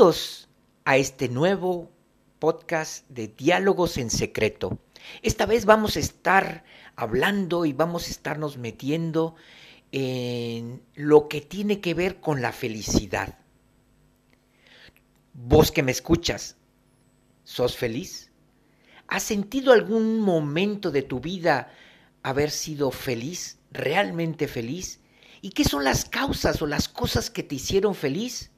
Bienvenidos a este nuevo podcast de Diálogos en Secreto. Esta vez vamos a estar hablando y vamos a estarnos metiendo en lo que tiene que ver con la felicidad. Vos que me escuchas, ¿sos feliz? ¿Has sentido algún momento de tu vida haber sido feliz, realmente feliz? ¿Y qué son las causas o las cosas que te hicieron feliz?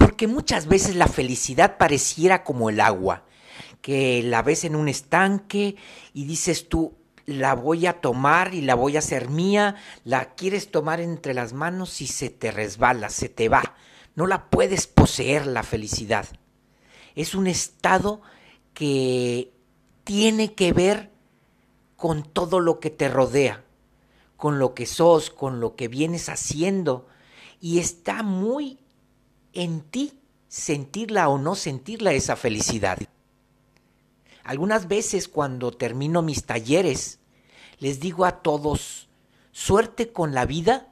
Porque muchas veces la felicidad pareciera como el agua, que la ves en un estanque y dices tú, la voy a tomar y la voy a hacer mía, la quieres tomar entre las manos y se te resbala, se te va. No la puedes poseer la felicidad. Es un estado que tiene que ver con todo lo que te rodea, con lo que sos, con lo que vienes haciendo, y está muy en ti sentirla o no sentirla esa felicidad. Algunas veces cuando termino mis talleres, les digo a todos, suerte con la vida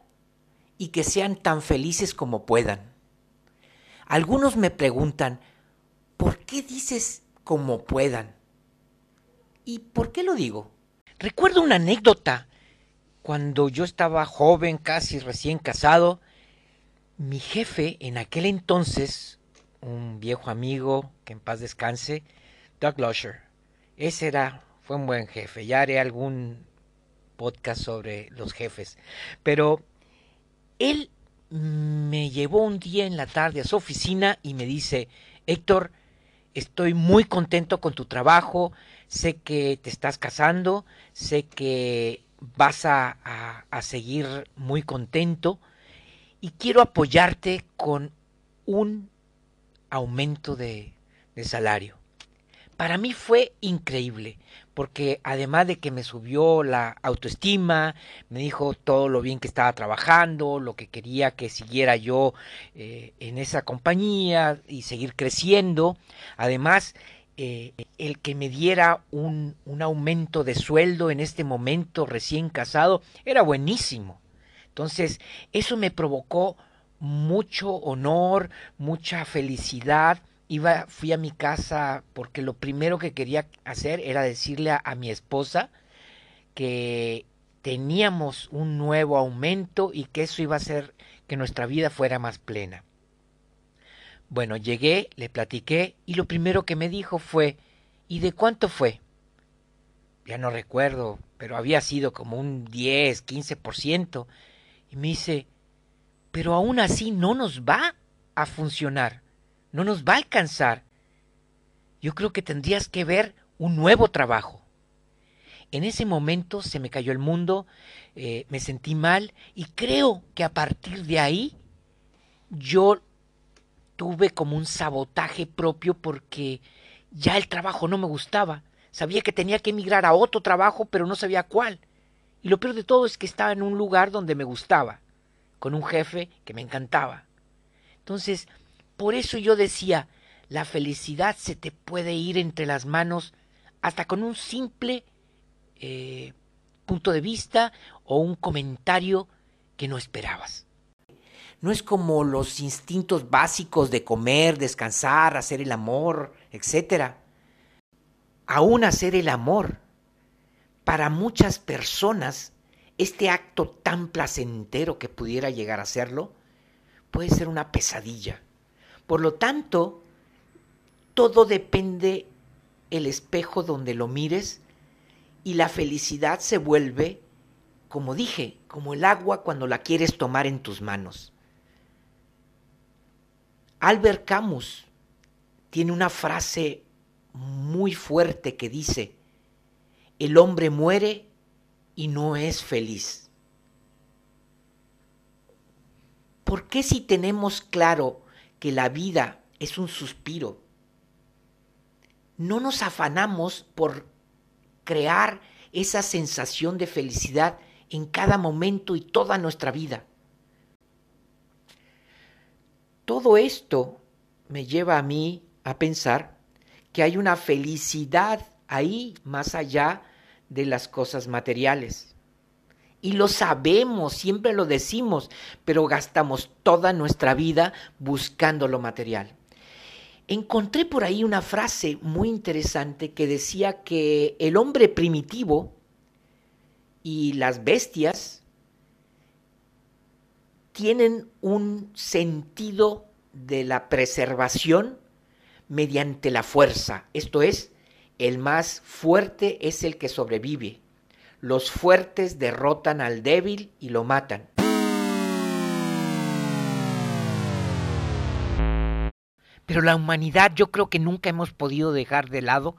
y que sean tan felices como puedan. Algunos me preguntan, ¿por qué dices como puedan? ¿Y por qué lo digo? Recuerdo una anécdota. Cuando yo estaba joven, casi recién casado, mi jefe en aquel entonces, un viejo amigo, que en paz descanse, Doug Lusher, ese era, fue un buen jefe. Ya haré algún podcast sobre los jefes. Pero él me llevó un día en la tarde a su oficina y me dice, Héctor, estoy muy contento con tu trabajo, sé que te estás casando, sé que vas a, a, a seguir muy contento y quiero apoyarte con un aumento de, de, salario. Para mí fue increíble, porque además de que me subió la autoestima, me dijo todo lo bien que estaba trabajando, lo que quería que siguiera yo eh, en esa compañía y seguir creciendo, además eh, el que me diera un, un aumento de sueldo en este momento recién casado era buenísimo entonces, eso me provocó mucho honor, mucha felicidad. Iba, fui a mi casa porque lo primero que quería hacer era decirle a, a mi esposa que teníamos un nuevo aumento y que eso iba a hacer que nuestra vida fuera más plena. Bueno, llegué, le platiqué y lo primero que me dijo fue, ¿y de cuánto fue? Ya no recuerdo, pero había sido como un 10, 15%. Y me dice, pero aún así no nos va a funcionar, no nos va a alcanzar. Yo creo que tendrías que ver un nuevo trabajo. En ese momento se me cayó el mundo, eh, me sentí mal y creo que a partir de ahí yo tuve como un sabotaje propio porque ya el trabajo no me gustaba. Sabía que tenía que emigrar a otro trabajo, pero no sabía cuál. Y lo peor de todo es que estaba en un lugar donde me gustaba, con un jefe que me encantaba. Entonces, por eso yo decía, la felicidad se te puede ir entre las manos hasta con un simple eh, punto de vista o un comentario que no esperabas. No es como los instintos básicos de comer, descansar, hacer el amor, etc. Aún hacer el amor para muchas personas, este acto tan placentero que pudiera llegar a serlo, puede ser una pesadilla. Por lo tanto, todo depende el espejo donde lo mires y la felicidad se vuelve, como dije, como el agua cuando la quieres tomar en tus manos. Albert Camus tiene una frase muy fuerte que dice, el hombre muere y no es feliz. ¿Por qué si tenemos claro que la vida es un suspiro, no nos afanamos por crear esa sensación de felicidad en cada momento y toda nuestra vida? Todo esto me lleva a mí a pensar que hay una felicidad ahí más allá de las cosas materiales. Y lo sabemos, siempre lo decimos, pero gastamos toda nuestra vida buscando lo material. encontré por ahí una frase muy interesante que decía que el hombre primitivo y las bestias tienen un sentido de la preservación mediante la fuerza, esto es, el más fuerte es el que sobrevive. Los fuertes derrotan al débil y lo matan. Pero la humanidad yo creo que nunca hemos podido dejar de lado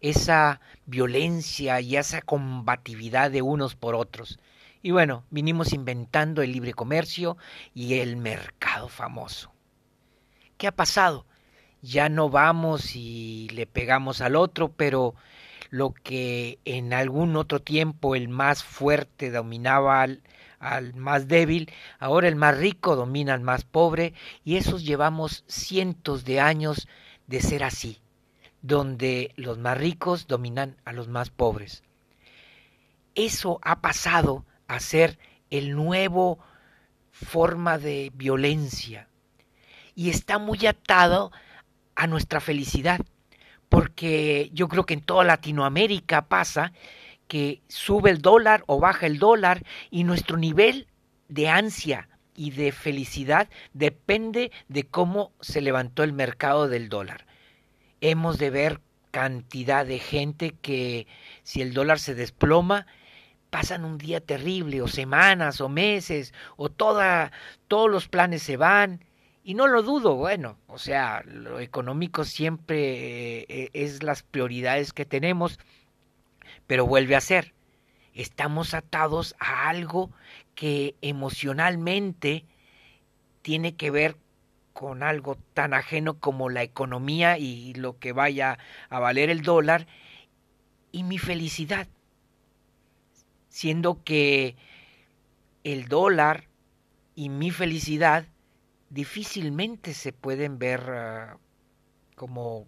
esa violencia y esa combatividad de unos por otros. Y bueno, vinimos inventando el libre comercio y el mercado famoso. ¿Qué ha pasado? Ya no vamos y le pegamos al otro, pero lo que en algún otro tiempo el más fuerte dominaba al, al más débil, ahora el más rico domina al más pobre y esos llevamos cientos de años de ser así, donde los más ricos dominan a los más pobres. Eso ha pasado a ser el nuevo forma de violencia y está muy atado a nuestra felicidad, porque yo creo que en toda Latinoamérica pasa que sube el dólar o baja el dólar y nuestro nivel de ansia y de felicidad depende de cómo se levantó el mercado del dólar. Hemos de ver cantidad de gente que si el dólar se desploma, pasan un día terrible o semanas o meses o toda, todos los planes se van y no lo dudo, bueno, o sea, lo económico siempre eh, es las prioridades que tenemos, pero vuelve a ser, estamos atados a algo que emocionalmente tiene que ver con algo tan ajeno como la economía y lo que vaya a valer el dólar. Y mi felicidad, siendo que el dólar y mi felicidad difícilmente se pueden ver uh, como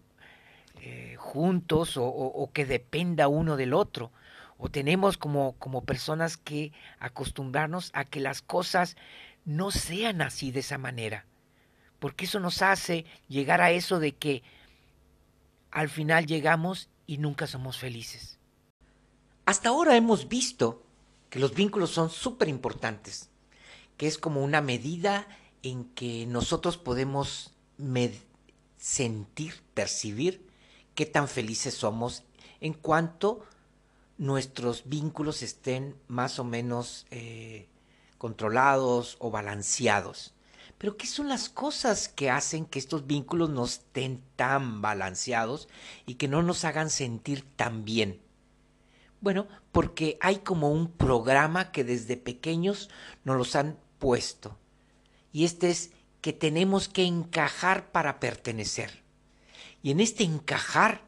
eh, juntos o, que dependa uno del otro. O tenemos como, como personas que acostumbrarnos a que las cosas no sean así de esa manera. Porque eso nos hace llegar a eso de que al final llegamos y nunca somos felices. Hasta ahora hemos visto que los vínculos son súper importantes, que es como una medida en que nosotros podemos sentir, percibir qué tan felices somos en cuanto nuestros vínculos estén más o menos eh, controlados o balanceados. Pero ¿qué son las cosas que hacen que estos vínculos no estén tan balanceados y que no nos hagan sentir tan bien? Bueno, porque hay como un programa que desde pequeños nos los han puesto. Y este es que tenemos que encajar para pertenecer. Y en este encajar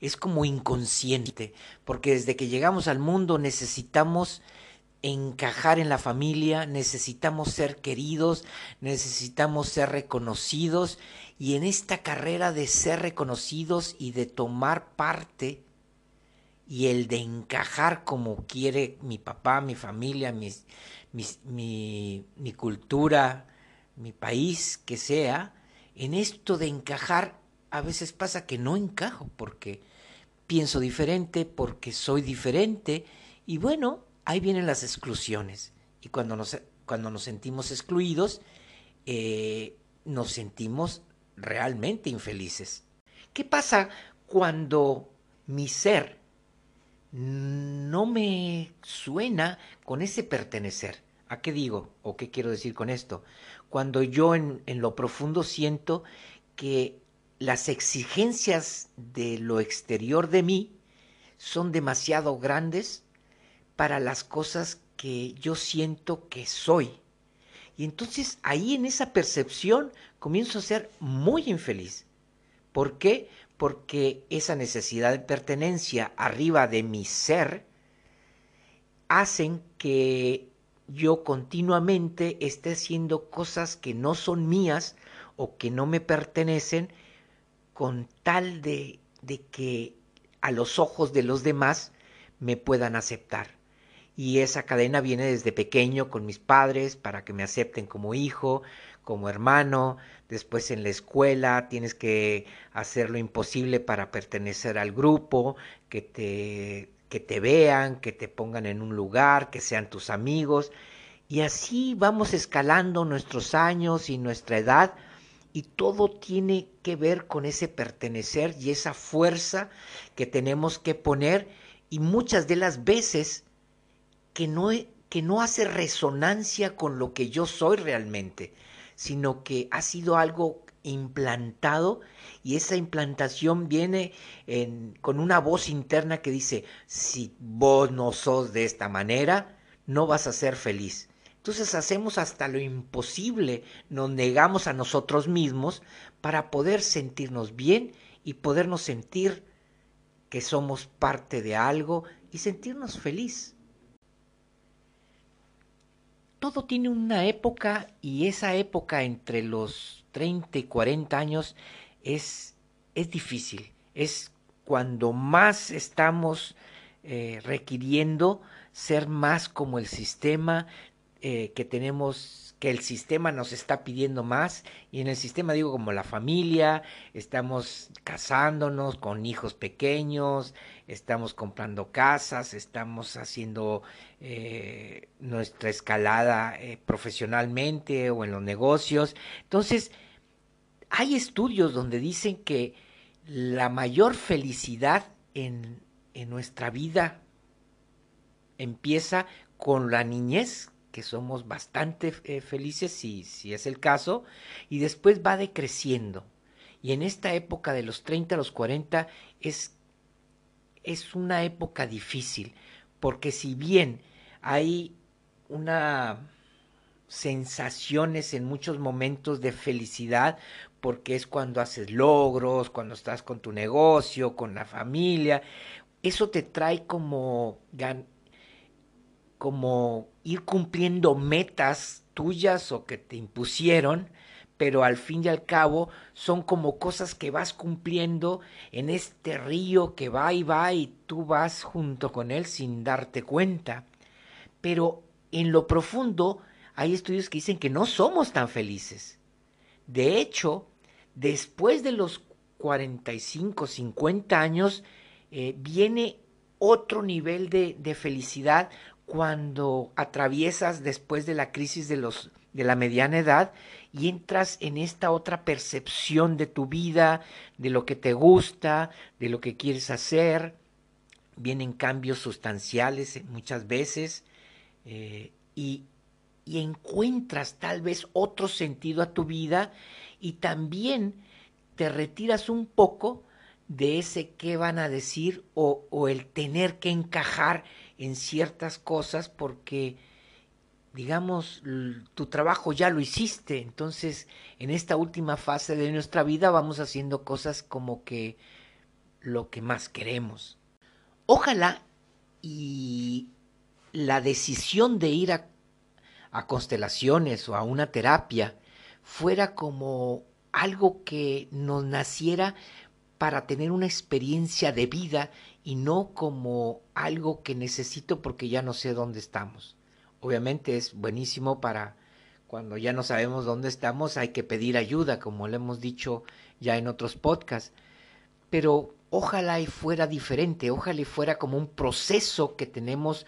es como inconsciente, porque desde que llegamos al mundo necesitamos encajar en la familia, necesitamos ser queridos, necesitamos ser reconocidos y en esta carrera de ser reconocidos y de tomar parte y el de encajar como quiere mi papá, mi familia, mis, mi, mi cultura, mi país, que sea, en esto de encajar a veces pasa que no encajo porque pienso diferente, porque soy diferente y bueno, ahí vienen las exclusiones. Y cuando nos, cuando nos sentimos excluidos, eh, nos sentimos realmente infelices. ¿Qué pasa cuando mi ser no me suena con ese pertenecer? ¿A qué digo o qué quiero decir con esto? Cuando yo en, en lo profundo siento que las exigencias de lo exterior de mí son demasiado grandes para las cosas que yo siento que soy. Y entonces ahí en esa percepción comienzo a ser muy infeliz. ¿Por qué? Porque esa necesidad de pertenencia arriba de mi ser hacen que yo continuamente esté haciendo cosas que no son mías o que no me pertenecen con tal de, de que a los ojos de los demás me puedan aceptar. y esa cadena viene desde pequeño con mis padres para que me acepten como hijo, como hermano, después en la escuela tienes que hacer lo imposible para pertenecer al grupo, que te, que te vean, que te pongan en un lugar, que sean tus amigos. Y así vamos escalando nuestros años y nuestra edad y todo tiene que ver con ese pertenecer y esa fuerza que tenemos que poner y muchas de las veces que no, que no hace resonancia con lo que yo soy realmente sino que ha sido algo implantado y esa implantación viene con una voz interna que dice, si vos no sos de esta manera, no vas a ser feliz. Entonces hacemos hasta lo imposible, nos negamos a nosotros mismos para poder sentirnos bien y podernos sentir que somos parte de algo y sentirnos feliz todo tiene una época y esa época entre los 30 y 40 años es, es difícil. Es cuando más estamos eh, requiriendo ser más como el sistema eh, que tenemos que el sistema nos está pidiendo más y en el sistema digo como la familia, estamos casándonos con hijos pequeños, estamos comprando casas, estamos haciendo eh, nuestra escalada eh, profesionalmente o en los negocios. Entonces, hay estudios donde dicen que la mayor felicidad en, en nuestra vida empieza con la niñez, que somos bastante eh, felices si, si es el caso, y después va decreciendo. Y en esta época de los 30 a los 40 es, es una época difícil, porque si bien hay una sensaciones en muchos momentos de felicidad, porque es cuando haces logros, cuando estás con tu negocio, con la familia, eso te trae como como ir cumpliendo metas tuyas o que te impusieron, pero al fin y al cabo son como cosas que vas cumpliendo en este río que va y va y tú vas junto con él sin darte cuenta. Pero en lo profundo hay estudios que dicen que no somos tan felices. De hecho, después de los 45, 50 años, eh, viene otro nivel de, de felicidad cuando atraviesas después de la crisis de los de la mediana edad y entras en esta otra percepción de tu vida, de lo que te gusta, de lo que quieres hacer. Vienen cambios sustanciales muchas veces eh, y, y encuentras tal vez otro sentido a tu vida y también te retiras un poco de ese qué van a decir o, o el tener que encajar en ciertas cosas porque, digamos, tu trabajo ya lo hiciste. Entonces, en esta última fase de nuestra vida vamos haciendo cosas como que lo que más queremos. Ojalá y la decisión de ir a, a constelaciones o a una terapia fuera como algo que nos naciera para tener una experiencia de vida y no como algo que necesito porque ya no sé dónde estamos. Obviamente es buenísimo para cuando ya no sabemos dónde estamos, hay que pedir ayuda, como le hemos dicho ya en otros podcasts. Pero ojalá y fuera diferente, ojalá y fuera como un proceso que tenemos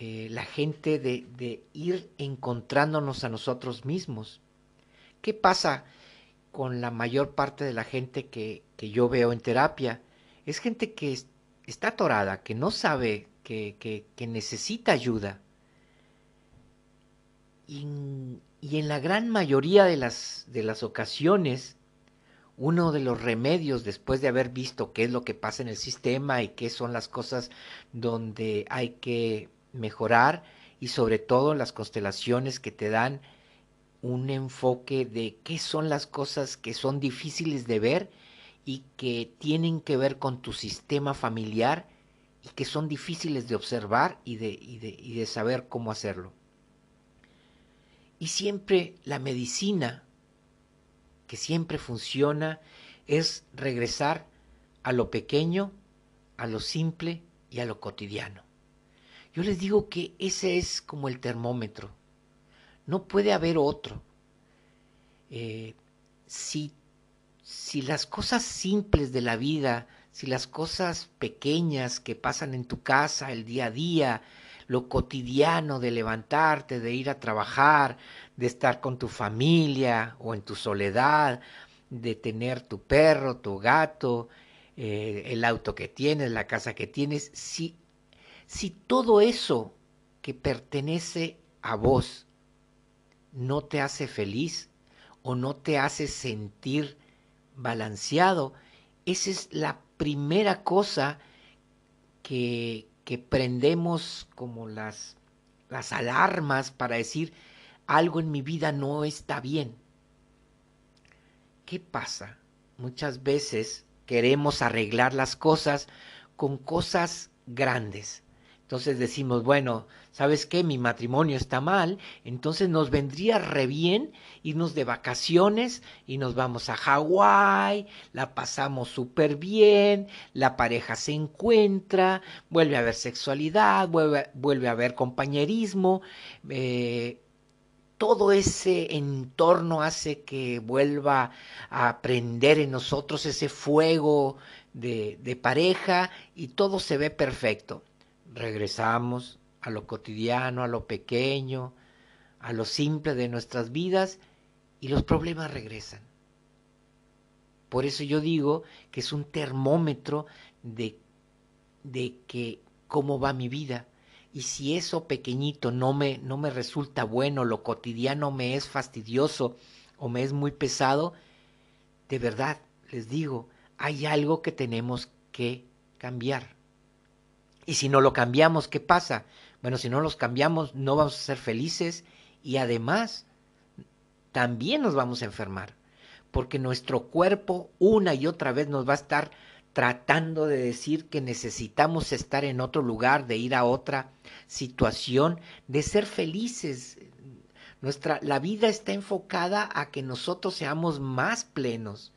eh, la gente de, de ir encontrándonos a nosotros mismos. ¿Qué pasa con la mayor parte de la gente que, que yo veo en terapia? Es gente que está atorada, que no sabe, que, que, necesita ayuda. Y, y, en la gran mayoría de las, de las ocasiones, uno de los remedios después de haber visto qué es lo que pasa en el sistema y qué son las cosas donde hay que mejorar y sobre todo las constelaciones que te dan un enfoque de qué son las cosas que son difíciles de ver y que tienen que ver con tu sistema familiar y que son difíciles de observar y de, y de, y de saber cómo hacerlo. Y siempre la medicina, que siempre funciona, es regresar a lo pequeño, a lo simple y a lo cotidiano. Yo les digo que ese es como el termómetro. No puede haber otro. Eh, si, si las cosas simples de la vida, si las cosas pequeñas que pasan en tu casa, el día a día, lo cotidiano de levantarte, de ir a trabajar, de estar con tu familia o en tu soledad, de tener tu perro, tu gato, eh, el auto que tienes, la casa que tienes, si, si todo eso que pertenece a vos no te hace feliz o no te hace sentir balanceado, esa es la primera cosa que, que prendemos como las, las alarmas para decir algo en mi vida no está bien. ¿Qué pasa? Muchas veces queremos arreglar las cosas con cosas grandes. Entonces decimos, bueno, ¿sabes qué? Mi matrimonio está mal, entonces nos vendría re bien irnos de vacaciones y nos vamos a Hawái, la pasamos súper bien, la pareja se encuentra, vuelve a haber sexualidad, vuelve, a haber compañerismo, eh, todo ese entorno hace que vuelva a prender en nosotros ese fuego de, pareja y todo se ve perfecto. Regresamos a lo cotidiano, a lo pequeño, a lo simple de nuestras vidas y los problemas regresan. Por eso yo digo que es un termómetro de, de que cómo va mi vida y si eso pequeñito no me, no me resulta bueno, lo cotidiano me es fastidioso o me es muy pesado, de verdad les digo, hay algo que tenemos que cambiar. Y si no lo cambiamos, ¿qué pasa? Bueno, si no los cambiamos, no vamos a ser felices y además también nos vamos a enfermar, porque nuestro cuerpo una y otra vez nos va a estar tratando de decir que necesitamos estar en otro lugar, de ir a otra situación, de ser felices. Nuestra la vida está enfocada a que nosotros seamos más plenos,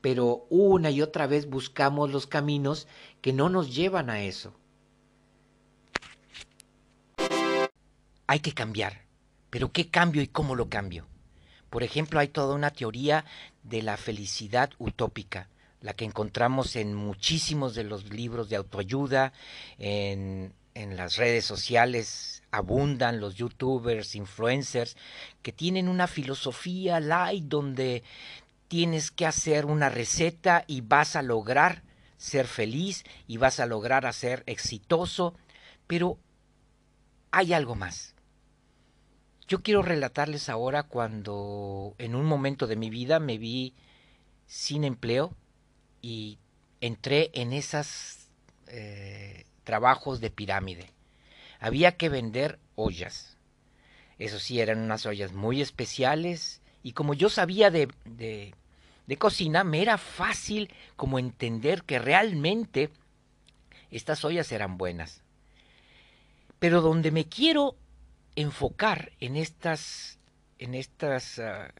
pero una y otra vez buscamos los caminos que no nos llevan a eso. Hay que cambiar, pero ¿qué cambio y cómo lo cambio? Por ejemplo, hay toda una teoría de la felicidad utópica la que encontramos en muchísimos de los libros de autoayuda, en, las redes sociales abundan los youtubers, influencers, que tienen una filosofía light donde tienes que hacer una receta y vas a lograr ser feliz y vas a lograr hacer exitoso, pero hay algo más. Yo quiero relatarles ahora cuando en un momento de mi vida me vi sin empleo, y entré en esos eh, trabajos de pirámide. Había que vender ollas. Eso sí, eran unas ollas muy especiales y como yo sabía de, de, de cocina, me era fácil como entender que realmente estas ollas eran buenas. Pero donde me quiero enfocar en estas, en estas uh,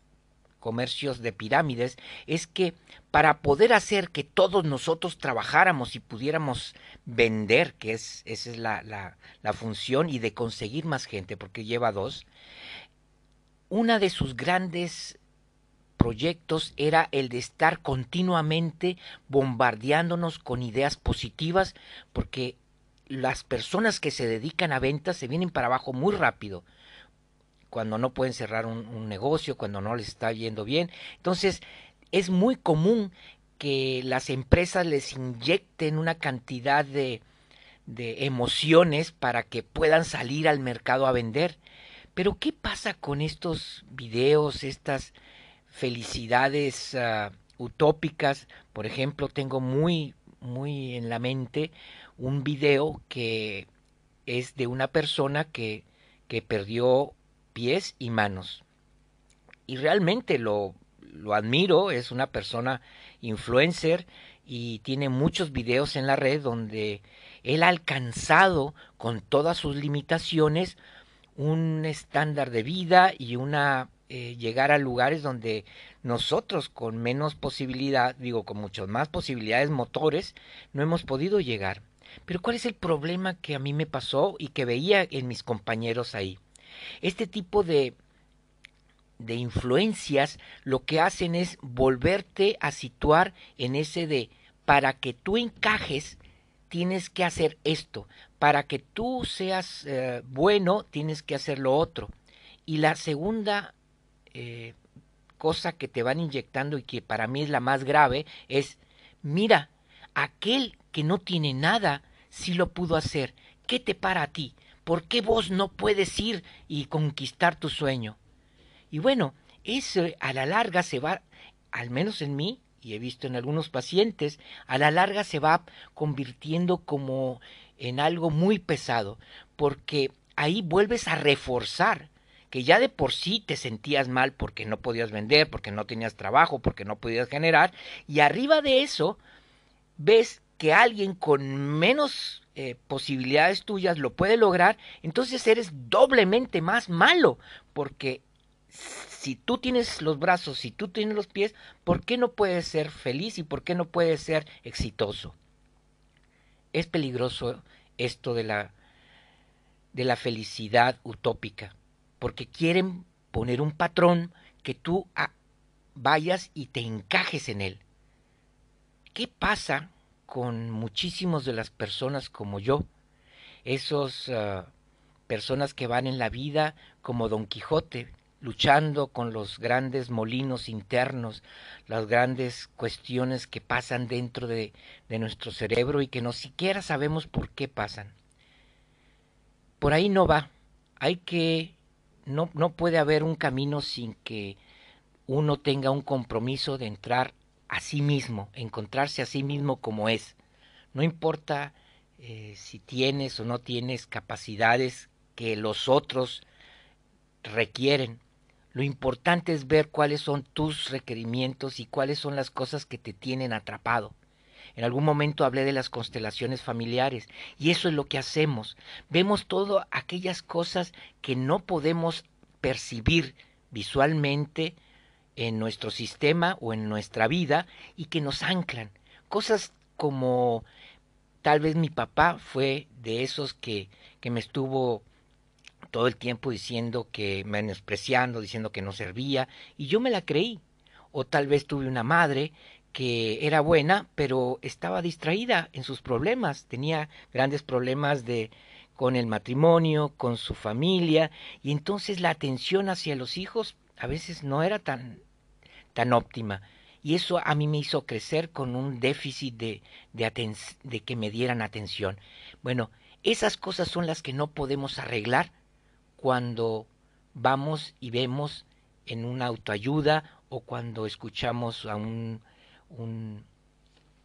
comercios de pirámides es que para poder hacer que todos nosotros trabajáramos y pudiéramos vender, que es, esa es la, la, la función, y de conseguir más gente, porque lleva dos, una de sus grandes proyectos era el de estar continuamente bombardeándonos con ideas positivas, porque las personas que se dedican a ventas se vienen para abajo muy rápido cuando no pueden cerrar un, negocio, cuando no les está yendo bien. Entonces, es muy común que las empresas les inyecten una cantidad de, de emociones para que puedan salir al mercado a vender. Pero ¿qué pasa con estos videos, estas felicidades uh, utópicas? Por ejemplo, tengo muy, muy en la mente un video que es de una persona que, que perdió pies y manos. Y realmente lo, lo admiro, es una persona influencer y tiene muchos videos en la red donde él ha alcanzado con todas sus limitaciones un estándar de vida y una eh, llegar a lugares donde nosotros con menos posibilidad, digo con muchas más posibilidades motores, no hemos podido llegar. Pero ¿cuál es el problema que a mí me pasó y que veía en mis compañeros ahí? Este tipo de, de influencias lo que hacen es volverte a situar en ese de para que tú encajes tienes que hacer esto, para que tú seas eh, bueno tienes que hacer lo otro. Y la segunda eh, cosa que te van inyectando y que para mí es la más grave es, mira, aquel que no tiene nada, sí lo pudo hacer. ¿Qué te para a ti? ¿Por qué vos no puedes ir y conquistar tu sueño? Y bueno, eso a la larga se va, al menos en mí, y he visto en algunos pacientes, a la larga se va convirtiendo como en algo muy pesado, porque ahí vuelves a reforzar que ya de por sí te sentías mal porque no podías vender, porque no tenías trabajo, porque no podías generar, y arriba de eso ves que alguien con menos eh, posibilidades tuyas lo puede lograr, entonces eres doblemente más malo, porque si tú tienes los brazos, si tú tienes los pies, ¿por qué no puedes ser feliz y por qué no puedes ser exitoso? Es peligroso esto de la de la felicidad utópica, porque quieren poner un patrón que tú ah, vayas y te encajes en él. ¿Qué pasa con muchísimas de las personas como yo? Esos ah, personas que van en la vida como Don Quijote, luchando con los grandes molinos internos, las grandes cuestiones que pasan dentro de, de, nuestro cerebro y que no siquiera sabemos por qué pasan. Por ahí no va. Hay que, no, no puede haber un camino sin que uno tenga un compromiso de entrar a sí mismo, encontrarse a sí mismo como es. No importa eh, si tienes o no tienes capacidades que los otros requieren, lo importante es ver cuáles son tus requerimientos y cuáles son las cosas que te tienen atrapado. En algún momento hablé de las constelaciones familiares y eso es lo que hacemos. Vemos todas aquellas cosas que no podemos percibir visualmente en nuestro sistema o en nuestra vida y que nos anclan. Cosas como tal vez mi papá fue de esos que, que me estuvo todo el tiempo diciendo que menospreciando, diciendo que no servía, y yo me la creí. O tal vez tuve una madre que era buena, pero estaba distraída en sus problemas, tenía grandes problemas de con el matrimonio, con su familia, y entonces la atención hacia los hijos a veces no era tan tan óptima. Y eso a mí me hizo crecer con un déficit de, de, que me dieran atención. Bueno, esas cosas son las que no podemos arreglar cuando vamos y vemos en una autoayuda o cuando escuchamos a un,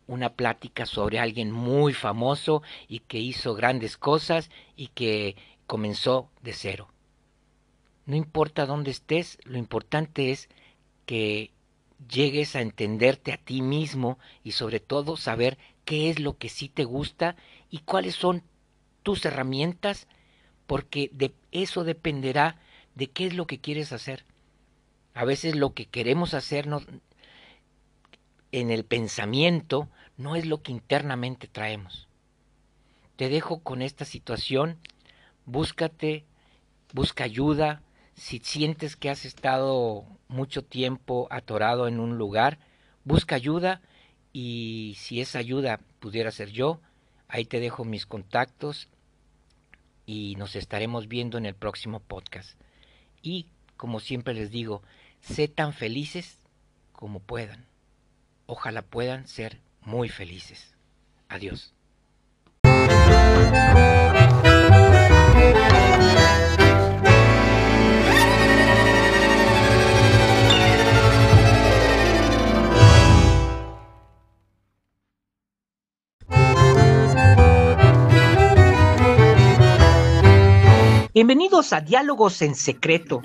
una plática sobre alguien muy famoso y que hizo grandes cosas y que comenzó de cero. No importa dónde estés, lo importante es que llegues a entenderte a ti mismo y sobre todo saber qué es lo que sí te gusta y cuáles son tus herramientas porque de eso dependerá de qué es lo que quieres hacer. A veces lo que queremos hacer en el pensamiento no es lo que internamente traemos. Te dejo con esta situación, búscate, busca ayuda, si sientes que has estado mucho tiempo atorado en un lugar, busca ayuda y si esa ayuda pudiera ser yo, ahí te dejo mis contactos y nos estaremos viendo en el próximo podcast. Y como siempre les digo, sé tan felices como puedan. Ojalá puedan ser muy felices. Adiós. Bienvenidos a Diálogos en Secreto.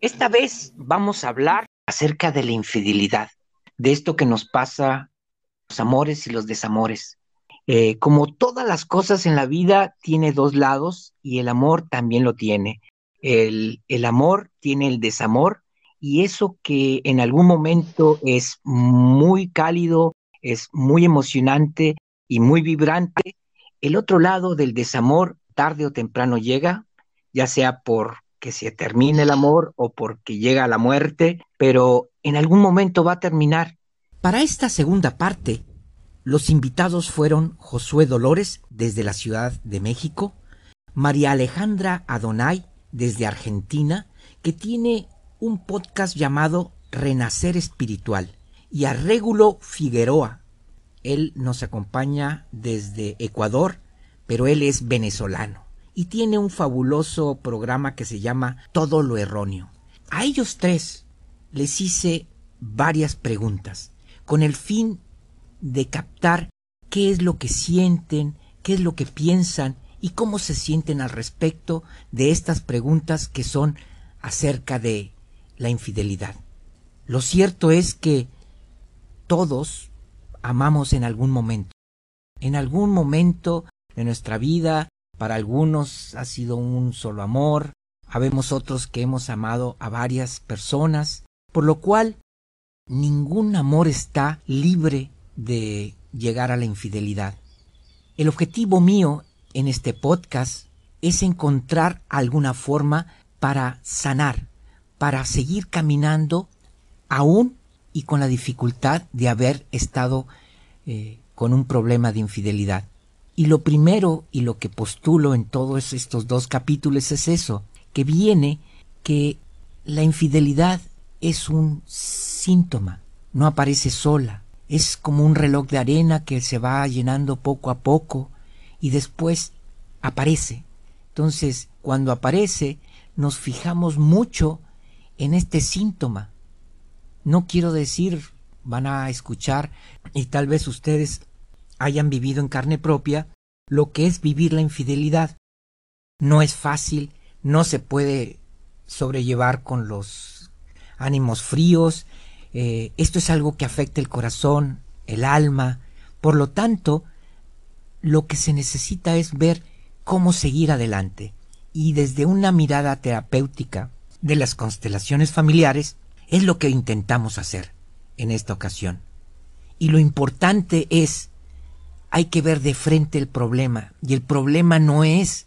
Esta vez vamos a hablar acerca de la infidelidad, de esto que nos pasa, los amores y los desamores. Eh, como todas las cosas en la vida, tiene dos lados y el amor también lo tiene. El, el amor tiene el desamor y eso que en algún momento es muy cálido, es muy emocionante y muy vibrante, el otro lado del desamor tarde o temprano llega, ya sea por que se termine el amor o porque llega la muerte, pero en algún momento va a terminar. Para esta segunda parte, los invitados fueron Josué Dolores desde la Ciudad de México, María Alejandra Adonai desde Argentina, que tiene un podcast llamado Renacer Espiritual, y a Régulo Figueroa. Él nos acompaña desde Ecuador, pero él es venezolano y tiene un fabuloso programa que se llama Todo lo Erróneo. A ellos tres les hice varias preguntas con el fin de captar qué es lo que sienten, qué es lo que piensan y cómo se sienten al respecto de estas preguntas que son acerca de la infidelidad. Lo cierto es que todos amamos en algún momento. En algún momento de nuestra vida, para algunos ha sido un solo amor, habemos otros que hemos amado a varias personas, por lo cual ningún amor está libre de llegar a la infidelidad. El objetivo mío en este podcast es encontrar alguna forma para sanar, para seguir caminando aún y con la dificultad de haber estado eh, con un problema de infidelidad. Y lo primero y lo que postulo en todos estos dos capítulos es eso, que viene que la infidelidad es un síntoma, no aparece sola, es como un reloj de arena que se va llenando poco a poco y después aparece. Entonces, cuando aparece, nos fijamos mucho en este síntoma. No quiero decir, van a escuchar, y tal vez ustedes hayan vivido en carne propia, lo que es vivir la infidelidad. No es fácil, no se puede sobrellevar con los ánimos fríos, eh, esto es algo que afecta el corazón, el alma. Por lo tanto, lo que se necesita es ver cómo seguir adelante. Y desde una mirada terapéutica de las constelaciones familiares, es lo que intentamos hacer en esta ocasión. Y lo importante es, hay que ver de frente el problema. Y el problema no es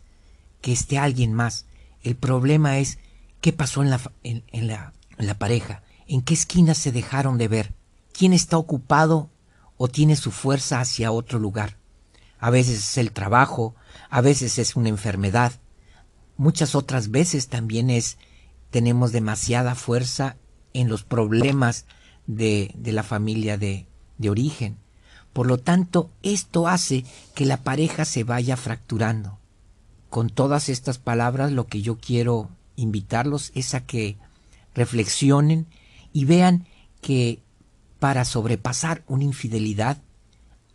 que esté alguien más. El problema es qué pasó en la, en en la pareja en qué esquinas se dejaron de ver, quién está ocupado o tiene su fuerza hacia otro lugar. A veces es el trabajo, a veces es una enfermedad, muchas otras veces también es tenemos demasiada fuerza en los problemas de, de la familia de, de origen. Por lo tanto, esto hace que la pareja se vaya fracturando. Con todas estas palabras, lo que yo quiero invitarlos es a que reflexionen y vean que para sobrepasar una infidelidad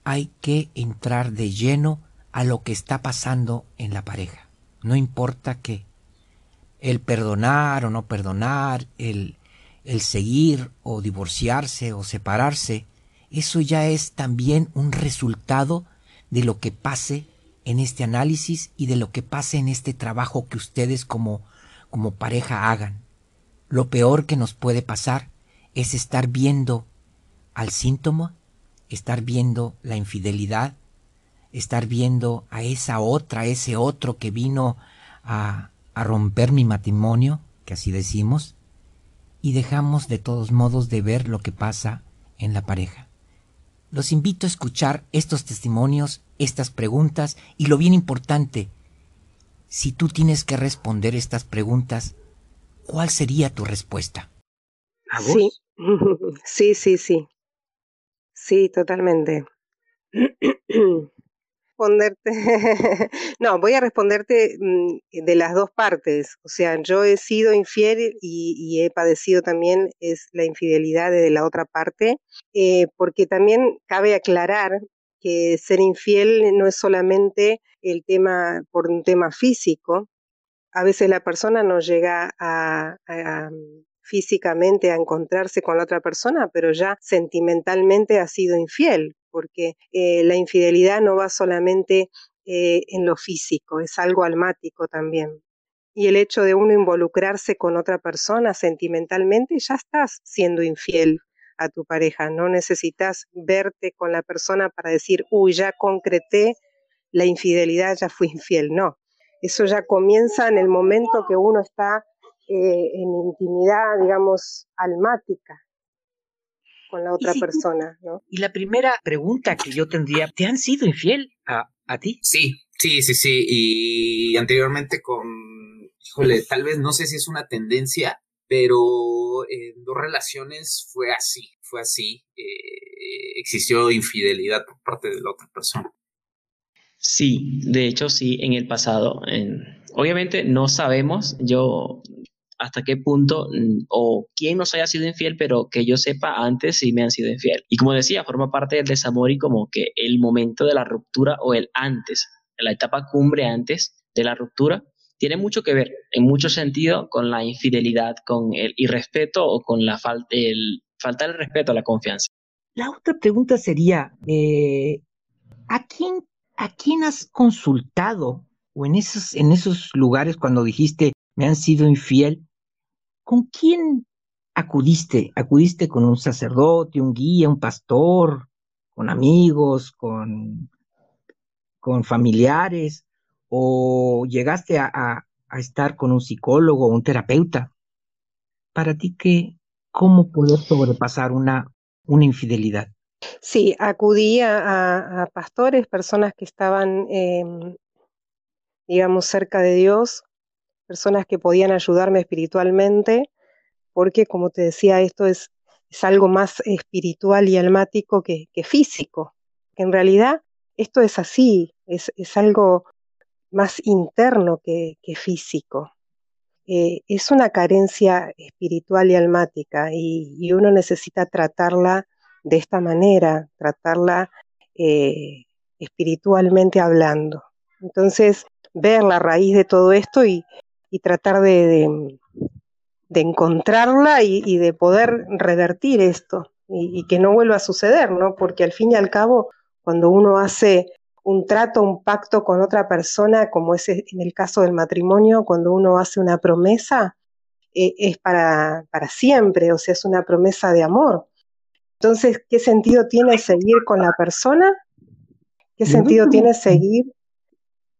hay que entrar de lleno a lo que está pasando en la pareja. No importa qué. El perdonar o no perdonar, el, el seguir o divorciarse o separarse, eso ya es también un resultado de lo que pase en este análisis y de lo que pase en este trabajo que ustedes como, como pareja hagan. Lo peor que nos puede pasar es estar viendo al síntoma, estar viendo la infidelidad, estar viendo a esa otra, a ese otro que vino a, a romper mi matrimonio, que así decimos, y dejamos de todos modos de ver lo que pasa en la pareja. Los invito a escuchar estos testimonios, estas preguntas y lo bien importante, si tú tienes que responder estas preguntas, ¿cuál sería tu respuesta? Sí, sí, sí, sí. Sí, totalmente. no, voy a responderte mm, de las dos partes. O sea, yo he sido infiel y, he padecido también es la infidelidad de la otra parte, eh, porque también cabe aclarar que ser infiel no es solamente el tema por un tema físico. A veces la persona no llega a físicamente a encontrarse con la otra persona, pero ya sentimentalmente ha sido infiel, porque eh, la infidelidad no va solamente eh, en lo físico, es algo almático también. Y el hecho de uno involucrarse con otra persona sentimentalmente, ya estás siendo infiel a tu pareja. No necesitas verte con la persona para decir, uy, ya concreté la infidelidad ya fui infiel, no. Eso ya comienza en el momento que uno está eh, en intimidad, digamos, almática con la otra persona, ¿no? Y la primera pregunta que yo tendría, ¿te han sido infiel a, a ti? Sí, sí, sí, sí. Y anteriormente con, híjole, tal vez no sé si es una tendencia, pero en dos relaciones fue así, fue así. Eh, existió infidelidad por parte de la otra persona. Sí, de hecho sí, en el pasado. obviamente no sabemos yo hasta qué punto mm, o quién nos haya sido infiel, pero que yo sepa antes si me han sido infiel. Y como decía, forma parte del desamor y como que el momento de la ruptura o el antes, la etapa cumbre antes de la ruptura, tiene mucho que ver, en mucho sentido, con la infidelidad, con el irrespeto o con la falta, el, falta del respeto a la confianza. La otra pregunta sería, eh, ¿a, quién, ¿a quién has consultado o en esos, en esos lugares cuando dijiste me han sido infiel? ¿Con quién acudiste? ¿Acudiste con un sacerdote, un guía, un pastor, con amigos, con, con familiares? o llegaste a, estar con un psicólogo o un terapeuta. Para ti, ¿qué, ¿cómo poder sobrepasar una, una infidelidad? Sí, acudí a, pastores, personas que estaban, em, digamos, cerca de Dios, personas que podían ayudarme espiritualmente, porque como te decía, esto es, es algo más espiritual y almático que, físico. en realidad esto es así, es, es algo más interno que, físico. Eh, es una carencia espiritual y almática y, uno necesita tratarla de esta manera, tratarla eh, espiritualmente hablando. Entonces, ver la raíz de todo esto y, tratar de, encontrarla y, de poder revertir esto y, y, que no vuelva a suceder, ¿no? Porque al fin y al cabo, cuando uno hace un trato, un pacto con otra persona, como es en el caso del matrimonio, cuando uno hace una promesa, eh, es para, para siempre, o sea, es una promesa de amor. Entonces, ¿qué sentido tiene seguir con la persona? ¿Qué sentido tiene seguir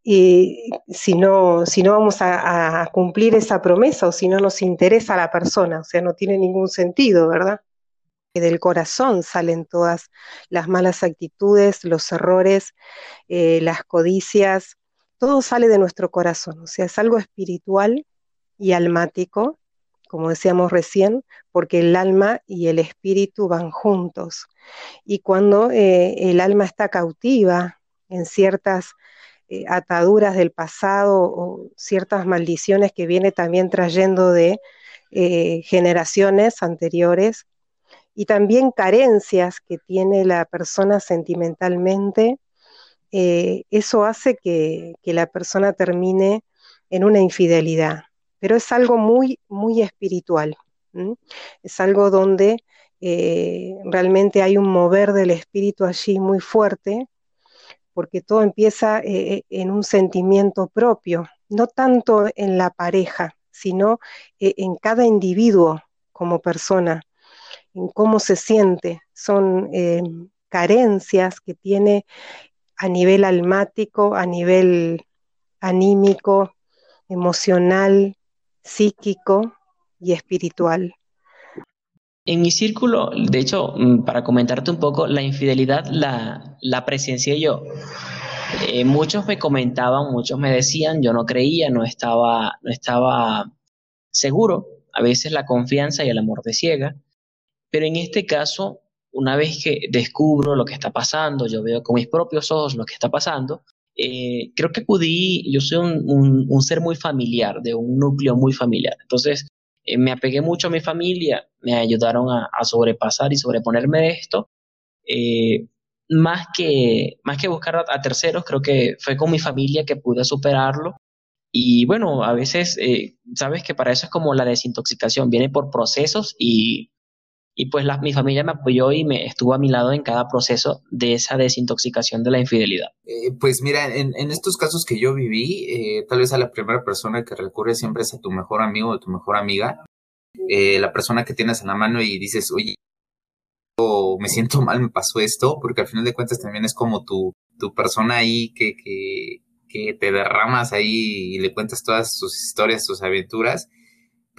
y si no, si no vamos a, cumplir esa promesa o si no nos interesa la persona? O sea, no tiene ningún sentido, ¿verdad? que del corazón salen todas las malas actitudes, los errores, eh, las codicias, todo sale de nuestro corazón, o sea, es algo espiritual y almático, como decíamos recién, porque el alma y el espíritu van juntos. Y cuando eh, el alma está cautiva en ciertas eh, ataduras del pasado o ciertas maldiciones que viene también trayendo de generaciones anteriores, y también carencias que tiene la persona sentimentalmente, eh, eso hace que, la persona termine en una infidelidad. Pero es algo muy, muy espiritual. Es algo donde eh, realmente hay un mover del espíritu allí muy fuerte, porque todo empieza eh, en un sentimiento propio, no tanto en la pareja, sino en cada individuo como persona en cómo se siente, son eh, carencias que tiene a nivel almático, a nivel anímico, emocional, psíquico y espiritual. En mi círculo, de hecho, mm, para comentarte un poco, la infidelidad la, la presencié yo. Eh, muchos me comentaban, muchos me decían, yo no creía, no estaba, no estaba seguro. A veces la confianza y el amor te ciega. Pero en este caso, una vez que descubro lo que está pasando, yo veo con mis propios ojos lo que está pasando, eh, creo que acudí, yo soy un, ser muy familiar, de un núcleo muy familiar. Entonces, eh, me apegué mucho a mi familia, me ayudaron a, sobrepasar y sobreponerme de esto. Eh, más, que, más que buscar a, terceros, creo que fue con mi familia que pude superarlo. Y bueno, a veces, sabes que para eso es como la desintoxicación, viene por procesos y y pues mi familia me apoyó y me estuvo a mi lado en cada proceso de esa desintoxicación de la infidelidad. Eh, pues mira, en, estos casos que yo viví, eh, tal vez a la primera persona que recurre siempre es a tu mejor amigo o tu mejor amiga, eh, la persona que tienes en la mano y dices, oye, me siento mal, me pasó esto, porque al final de cuentas también es como tu, tu persona ahí que, que, que te derramas ahí y le cuentas todas tus historias, tus aventuras,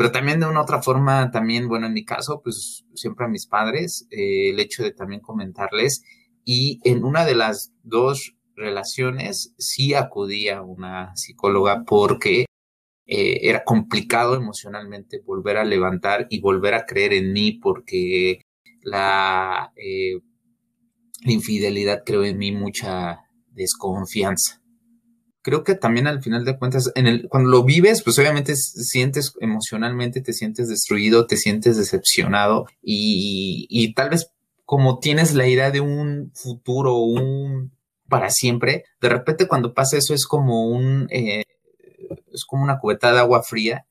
pero también de una otra forma, también, bueno, en mi caso, pues siempre a mis padres, eh, el hecho de también comentarles y en una de las dos relaciones sí acudí a una psicóloga porque eh, era complicado emocionalmente volver a levantar y volver a creer en mí porque la eh, infidelidad creo en mí mucha desconfianza creo que también al final de cuentas, en el, cuando lo vives, pues obviamente sientes emocionalmente, te sientes destruido, te sientes decepcionado y, y tal vez como tienes la idea de un futuro, un para siempre, de repente cuando pasa eso es como un, eh, es como una cubeta de agua fría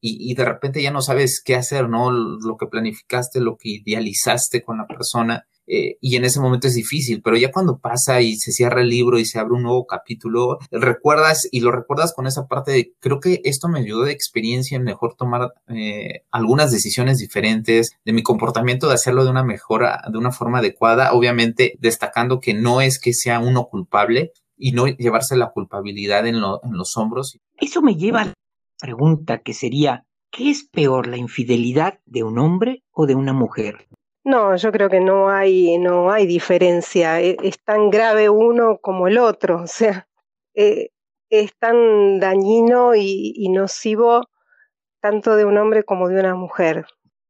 y, y, de repente ya no sabes qué hacer, ¿no? Lo que planificaste, lo que idealizaste con la persona eh, y en ese momento es difícil, pero ya cuando pasa y se cierra el libro y se abre un nuevo capítulo, recuerdas y lo recuerdas con esa parte de, creo que esto me ayudó de experiencia en mejor tomar eh, algunas decisiones diferentes, de mi comportamiento, de hacerlo de una mejor, de una forma adecuada, obviamente destacando que no es que sea uno culpable y no llevarse la culpabilidad en los hombros. Eso me lleva a la pregunta que sería, ¿qué es peor, la infidelidad de un hombre o de una mujer? No, yo creo que no hay, no hay diferencia. E, es, tan grave uno como el otro. O sea, eh, es tan dañino y, y, nocivo tanto de un hombre como de una mujer.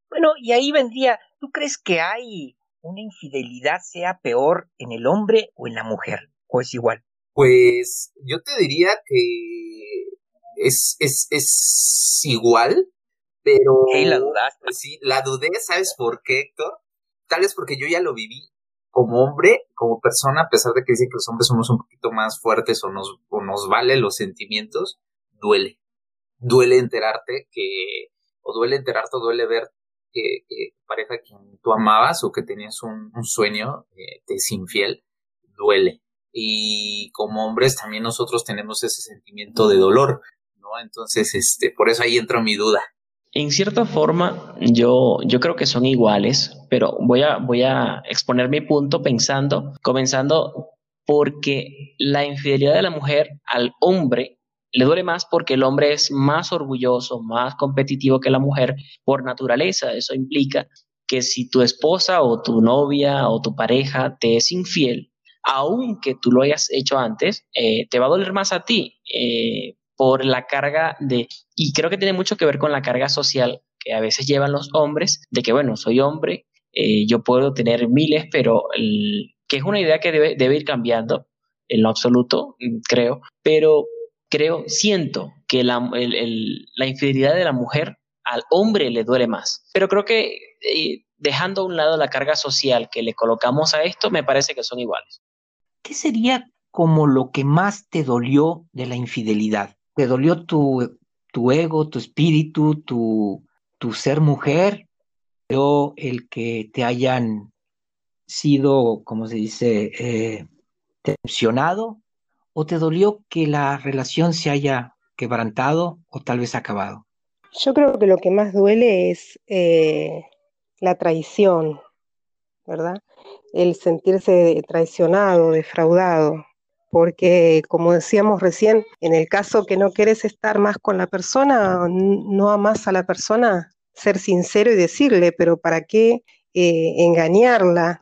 Bueno, y ahí vendría, ¿tú crees que hay una infidelidad sea peor en el hombre o en la mujer? ¿O es igual? Pues yo te diría que es, es, es igual, pero... la dudaste. Sí, la dudé, ¿sabes por qué, Héctor? Tal vez porque yo ya lo viví como hombre, como persona, a pesar de que dicen que los hombres somos un poquito más fuertes o nos, o nos vale los sentimientos, duele. Duele enterarte que, o duele enterarte o duele ver que, que pareja quien tú amabas o que tenías un, un sueño eh, te es infiel, duele. Y como hombres también nosotros tenemos ese sentimiento de dolor, ¿no? Entonces, este, por eso ahí entra mi duda. En cierta forma, yo, yo creo que son iguales, pero voy a, voy a exponer mi punto pensando, comenzando porque la infidelidad de la mujer al hombre le duele más porque el hombre es más orgulloso, más competitivo que la mujer por naturaleza. Eso implica que si tu esposa o tu novia o tu pareja te es infiel, aunque tú lo hayas hecho antes, eh, te va a doler más a ti. Eh, por la carga de, y creo que tiene mucho que ver con la carga social que a veces llevan los hombres, de que, bueno, soy hombre, eh, yo puedo tener miles, pero que es una idea que debe, debe ir cambiando en lo absoluto, mm, creo, pero creo, siento que la, la infidelidad de la mujer al hombre le duele más, pero creo que eh, dejando a un lado la carga social que le colocamos a esto, me parece que son iguales. ¿Qué sería como lo que más te dolió de la infidelidad? Te dolió tu, tu ego, tu espíritu, tu, tu ser mujer, o el que te hayan sido, como se dice, eh, decepcionado, o te dolió que la relación se haya quebrantado o tal vez acabado? Yo creo que lo que más duele es eh, la traición, ¿verdad? El sentirse traicionado, defraudado porque como decíamos recién, en el caso que no quieres estar más con la persona, no amas a la persona, ser sincero y decirle, pero ¿para qué eh, engañarla?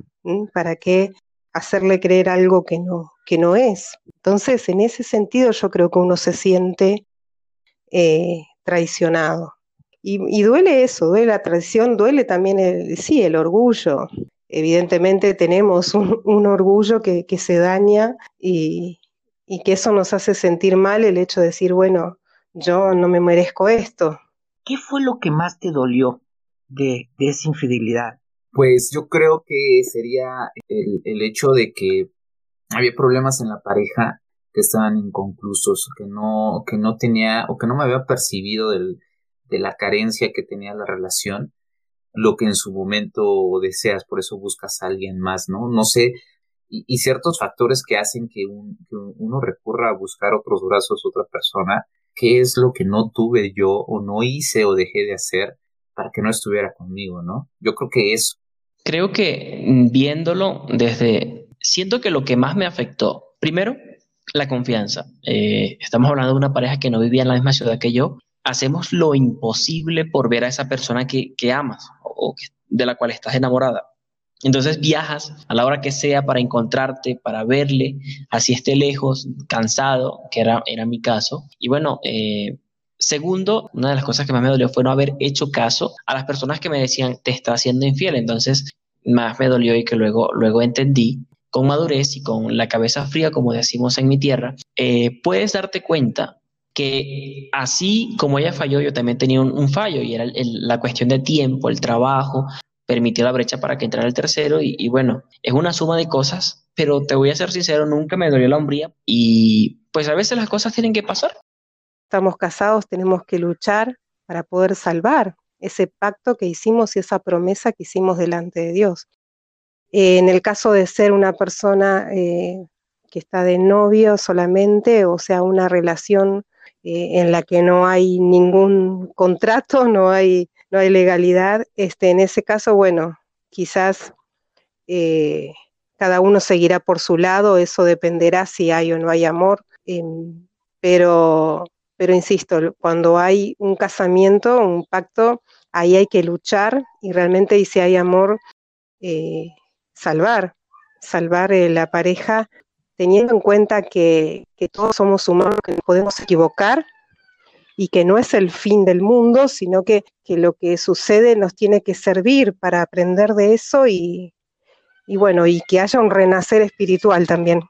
¿Para qué hacerle creer algo que no, que no es? Entonces, en ese sentido, yo creo que uno se siente eh, traicionado. Y, duele eso, duele la traición, duele también sí, el orgullo, evidentemente tenemos un, orgullo que, se daña y, que eso nos hace sentir mal el hecho de decir, bueno, yo no me merezco esto. ¿Qué fue lo que más te dolió de, esa infidelidad? Pues yo creo que sería el, hecho de que había problemas en la pareja que estaban inconclusos, que no, que no tenía o que no me había percibido de la carencia que tenía la relación lo que en su momento deseas, por eso buscas a alguien más, ¿no? No sé, y, ciertos factores que hacen que, uno recurra a buscar otros brazos, otra persona, qué es lo que no tuve yo o no hice o dejé de hacer para que no estuviera conmigo, ¿no? Yo creo que eso. Creo que viéndolo desde, siento que lo que más me afectó Primero, la confianza. Eh, estamos hablando de una pareja que no vivía en la misma ciudad que yo. Hacemos lo imposible por ver a esa persona que, amas de la cual estás enamorada. Entonces viajas a la hora que sea para encontrarte, para verle, así esté lejos, cansado, que era, era mi caso. Y bueno, eh, segundo, una de las cosas que más me dolió fue no haber hecho caso a las personas que me decían, te está haciendo infiel. Entonces, más me dolió y que luego, luego entendí con madurez y con la cabeza fría, como decimos en mi tierra, eh, puedes darte cuenta que así como ella falló, yo también tenía un, fallo y era la cuestión de tiempo, el trabajo, permitió la brecha para que entrara el tercero y, bueno, es una suma de cosas, pero te voy a ser sincero, nunca me dolió la hombría y pues a veces las cosas tienen que pasar. Estamos casados, tenemos que luchar para poder salvar ese pacto que hicimos y esa promesa que hicimos delante de Dios. Eh, en el caso de ser una persona eh, que está de novio solamente, o sea, una relación eh, en la que no hay ningún contrato, no hay no hay legalidad, este, en ese caso, bueno, quizás eh, cada uno seguirá por su lado, eso dependerá si hay o no hay amor, em, pero, pero insisto, cuando hay un casamiento, un pacto, ahí hay que luchar y realmente y si hay amor, eh, salvar, salvar la pareja, teniendo en cuenta que, que todos somos humanos, que nos podemos equivocar y que no es el fin del mundo, sino que, lo que sucede nos tiene que servir para aprender de eso y, bueno, y que haya un renacer espiritual también.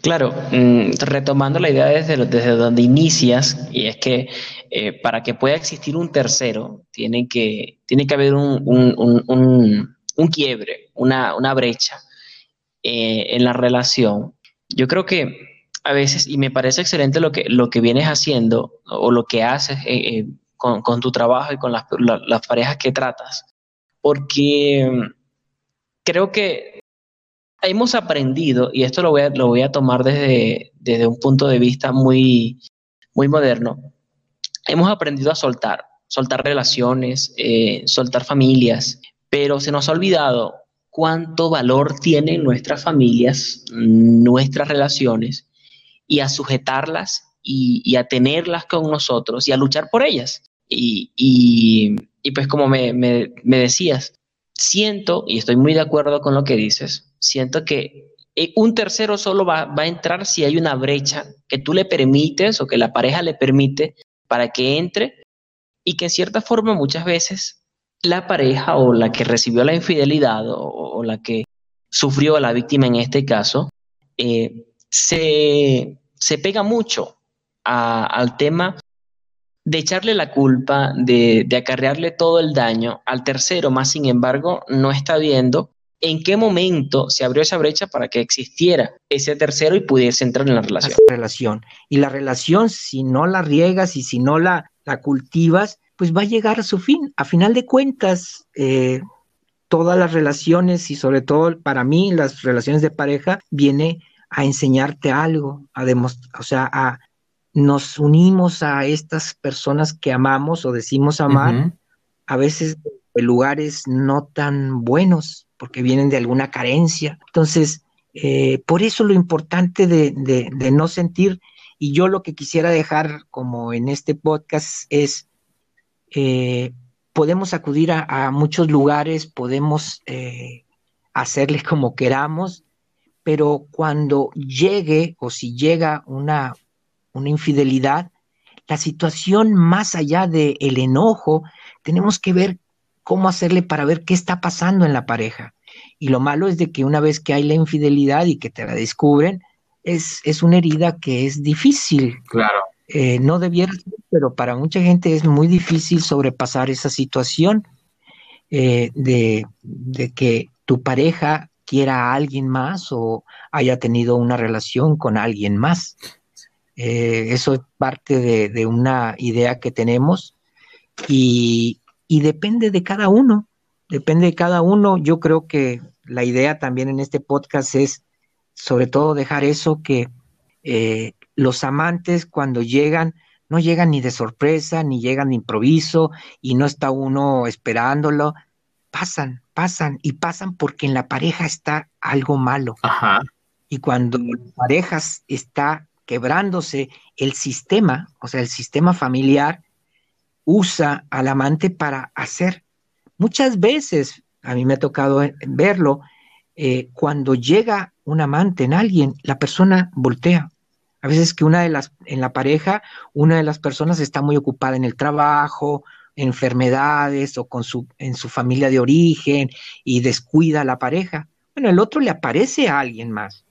Claro, mm, retomando la idea desde, desde donde inicias, y es que eh, para que pueda existir un tercero, tiene que, tiene que haber un, un, quiebre, una, una brecha eh, en la relación. Yo creo que a veces, y me parece excelente lo que, lo que vienes haciendo o lo que haces eh, eh, con, tu trabajo y con las, parejas que tratas, porque mm, creo que hemos aprendido, y esto lo voy a, lo voy a tomar desde, desde un punto de vista muy, muy moderno, hemos aprendido a soltar, soltar relaciones, soltar familias, pero se nos ha olvidado cuánto valor tienen nuestras familias, nuestras relaciones, y a sujetarlas y, a tenerlas con nosotros y a luchar por ellas. Y, y, pues como me, me, decías, siento, y estoy muy de acuerdo con lo que dices, siento que eh, un tercero solo va, va, a entrar si hay una brecha que tú le permites o que la pareja le permite para que entre y que en cierta forma muchas veces la pareja o la que recibió la infidelidad o, la que sufrió la víctima en este caso, eh, se, pega mucho al tema de echarle la culpa, de, de, acarrearle todo el daño al tercero, más sin embargo no está viendo en qué momento se abrió esa brecha para que existiera ese tercero y pudiese entrar en la relación. relación. Y la relación, si no la riegas y si no la, la cultivas, pues va a llegar a su fin. A final de cuentas, eh, todas las relaciones y sobre todo para mí las relaciones de pareja viene a enseñarte algo, a demostrar, o sea, a, nos unimos a estas personas que amamos o decimos amar, a veces de lugares no tan buenos, porque vienen de alguna carencia. Entonces, eh, por eso lo importante de, de, no sentir, y yo lo que quisiera dejar como en este podcast es, eh, podemos acudir a, muchos lugares, podemos eh, hacerles como queramos, pero cuando llegue o si llega una, una infidelidad, la situación más allá del el enojo, tenemos que ver cómo hacerle para ver qué está pasando en la pareja. Y lo malo es de que una vez que hay la infidelidad y que te la descubren, es, es una herida que es difícil. Claro. Eh, no debiera ser, pero para mucha gente es muy difícil sobrepasar esa situación eh, de, que tu pareja quiera a alguien más o haya tenido una relación con alguien más. Eh, eso es parte de, una idea que tenemos y, depende de cada uno, depende de cada uno. Yo creo que la idea también en este podcast es sobre todo dejar eso que los amantes cuando llegan, no llegan ni de sorpresa, ni llegan de improviso y no está uno esperándolo, pasan, pasan y pasan porque en la pareja está algo malo. Ajá. Y cuando parejas está quebrándose el sistema, o sea, el sistema familiar, usa al amante para hacer. Muchas veces, a mí me ha tocado verlo, eh, cuando llega un amante en alguien, la persona voltea. A veces que una de las, en la pareja, una de las personas está muy ocupada en el trabajo, enfermedades o con su, en su familia de origen y descuida a la pareja. Bueno, el otro le aparece a alguien más.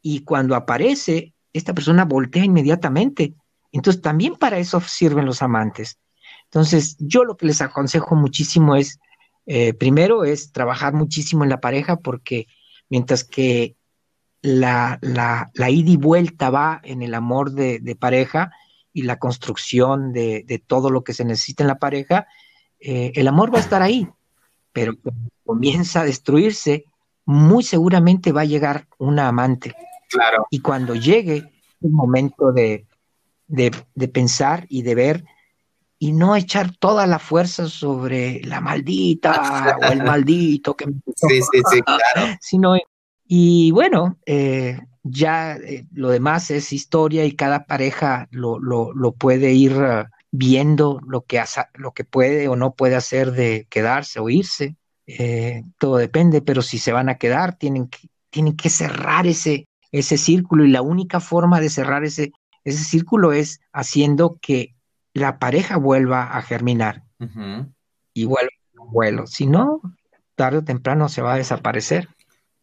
Y cuando aparece, esta persona voltea inmediatamente. Entonces, también para eso sirven los amantes. Entonces, yo lo que les aconsejo muchísimo es, eh, primero, es trabajar muchísimo en la pareja porque mientras que la, la, la ida y vuelta va en el amor de, pareja y la construcción de, todo lo que se necesita en la pareja, eh, el amor va a estar ahí, pero cuando comienza a destruirse, muy seguramente va a llegar una amante. Claro. Y cuando llegue el momento de, pensar y de ver y no echar toda la fuerza sobre la maldita o el maldito que me sí, sí, sí, claro. sino y bueno eh, ya eh, lo demás es historia y cada pareja lo, lo, puede ir uh, viendo lo que lo que puede o no puede hacer de quedarse o irse eh, todo depende pero si se van a quedar tienen que tienen que cerrar ese ese círculo y la única forma de cerrar ese, ese círculo es haciendo que la pareja vuelva a germinar y vuelva a vuelo. Si no, tarde o temprano se va a desaparecer.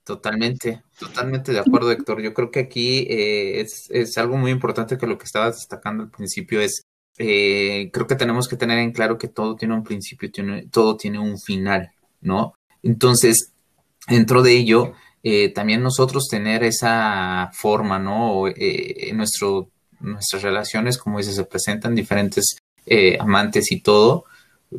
Totalmente, totalmente de acuerdo, Héctor. Yo creo que aquí eh, es, algo muy importante que lo que estabas destacando al principio es, eh, creo que tenemos que tener en claro que todo tiene un principio, tiene, todo tiene un final, ¿no? Entonces, dentro de ello, eh, también nosotros tener esa forma, ¿no? Eh, en nuestro, nuestras relaciones, como dices, se presentan diferentes eh, amantes y todo,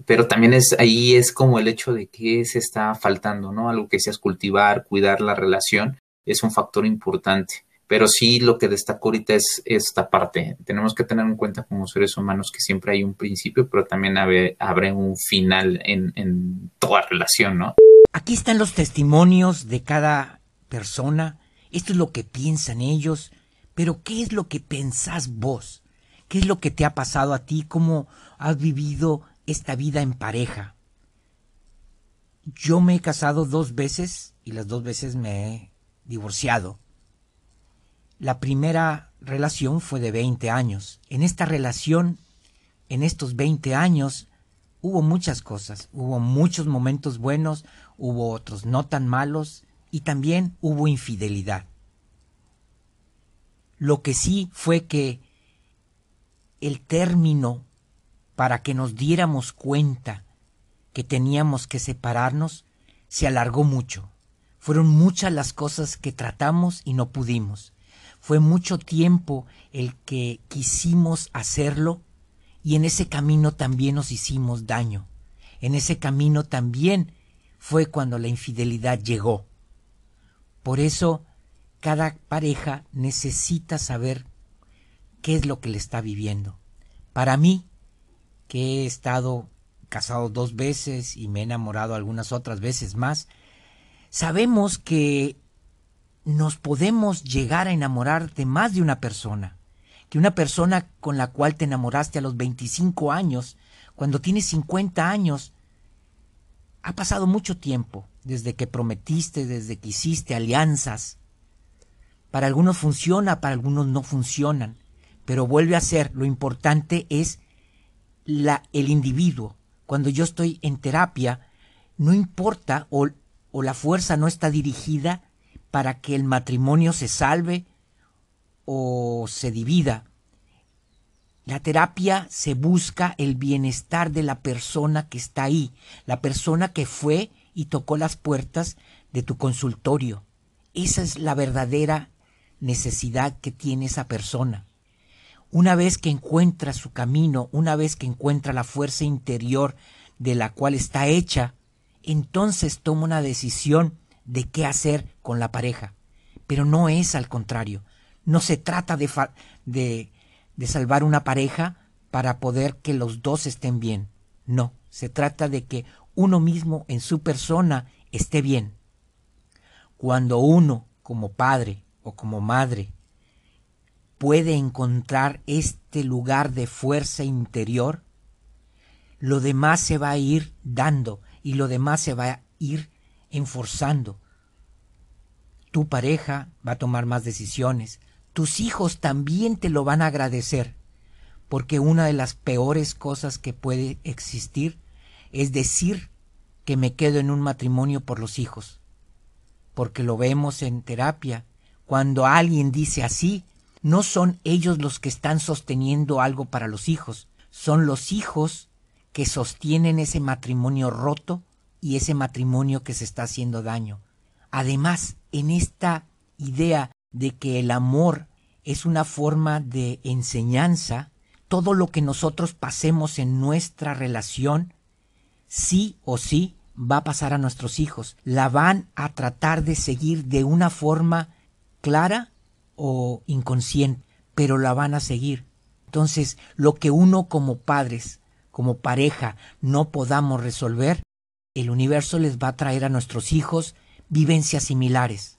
pero también es ahí es como el hecho de que se está faltando, ¿no? Algo que seas cultivar, cuidar la relación, es un factor importante. Pero sí lo que destaco ahorita es esta parte. Tenemos que tener en cuenta como seres humanos que siempre hay un principio, pero también habrá un final en, en toda relación, ¿no? Aquí están los testimonios de cada persona, esto es lo que piensan ellos, pero ¿qué es lo que pensás vos? ¿Qué es lo que te ha pasado a ti? ¿Cómo has vivido esta vida en pareja? Yo me he casado dos veces y las dos veces me he divorciado. La primera relación fue de 20 años. En esta relación, en estos 20 años, hubo muchas cosas, hubo muchos momentos buenos, hubo otros no tan malos y también hubo infidelidad. Lo que sí fue que el término para que nos diéramos cuenta que teníamos que separarnos se alargó mucho. Fueron muchas las cosas que tratamos y no pudimos. Fue mucho tiempo el que quisimos hacerlo y en ese camino también nos hicimos daño. En ese camino también fue cuando la infidelidad llegó. Por eso, cada pareja necesita saber qué es lo que le está viviendo. Para mí, que he estado casado dos veces y me he enamorado algunas otras veces más, sabemos que nos podemos llegar a enamorar de más de una persona que una persona con la cual te enamoraste a los 25 años, cuando tienes 50 años, ha pasado mucho tiempo desde que prometiste, desde que hiciste alianzas. Para algunos funciona, para algunos no funcionan, pero vuelve a ser, lo importante es la, el individuo. Cuando yo estoy en terapia, no importa o, o la fuerza no está dirigida para que el matrimonio se salve o se divida. La terapia se busca el bienestar de la persona que está ahí, la persona que fue y tocó las puertas de tu consultorio. Esa es la verdadera necesidad que tiene esa persona. Una vez que encuentra su camino, una vez que encuentra la fuerza interior de la cual está hecha, entonces toma una decisión de qué hacer con la pareja. Pero no es al contrario. No se trata de, de, de salvar una pareja para poder que los dos estén bien. No, se trata de que uno mismo en su persona esté bien. Cuando uno como padre o como madre puede encontrar este lugar de fuerza interior, lo demás se va a ir dando y lo demás se va a ir enforzando. Tu pareja va a tomar más decisiones, tus hijos también te lo van a agradecer, porque una de las peores cosas que puede existir es decir que me quedo en un matrimonio por los hijos, porque lo vemos en terapia. Cuando alguien dice así, no son ellos los que están sosteniendo algo para los hijos, son los hijos que sostienen ese matrimonio roto y ese matrimonio que se está haciendo daño. Además, en esta idea de que el amor es una forma de enseñanza, todo lo que nosotros pasemos en nuestra relación, sí o sí va a pasar a nuestros hijos. La van a tratar de seguir de una forma clara o inconsciente, pero la van a seguir. Entonces, lo que uno como padres, como pareja, no podamos resolver, el universo les va a traer a nuestros hijos vivencias similares,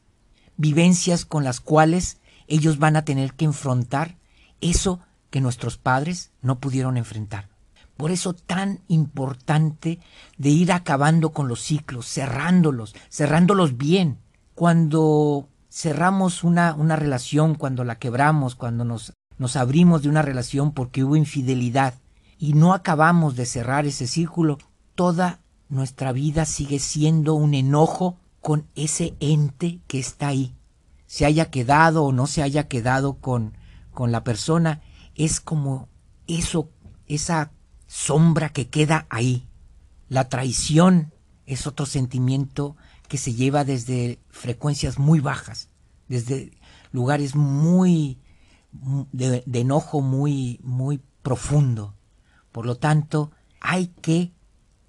vivencias con las cuales ellos van a tener que enfrentar eso que nuestros padres no pudieron enfrentar. Por eso tan importante de ir acabando con los ciclos, cerrándolos, cerrándolos bien. Cuando cerramos una, una relación, cuando la quebramos, cuando nos, nos abrimos de una relación porque hubo infidelidad y no acabamos de cerrar ese círculo, toda nuestra vida sigue siendo un enojo con ese ente que está ahí. Se haya quedado o no se haya quedado con, con la persona, es como eso, esa sombra que queda ahí. La traición es otro sentimiento que se lleva desde frecuencias muy bajas, desde lugares muy de, enojo muy muy profundo. Por lo tanto, hay que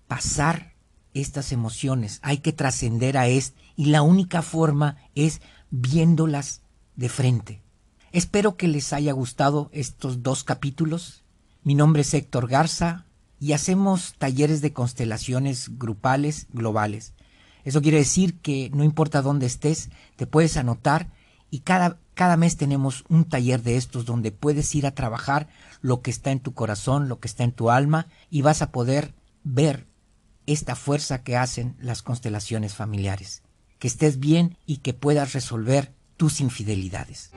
pasar estas emociones, hay que trascender a esto y la única forma es viéndolas de frente. Espero que les haya gustado estos dos capítulos. Mi nombre es Héctor Garza y hacemos talleres de constelaciones grupales globales. Eso quiere decir que no importa dónde estés, te puedes anotar y cada, cada mes tenemos un taller de estos donde puedes ir a trabajar lo que está en tu corazón, lo que está en tu alma y vas a poder ver esta fuerza que hacen las constelaciones familiares. Que estés bien y que puedas resolver tus infidelidades.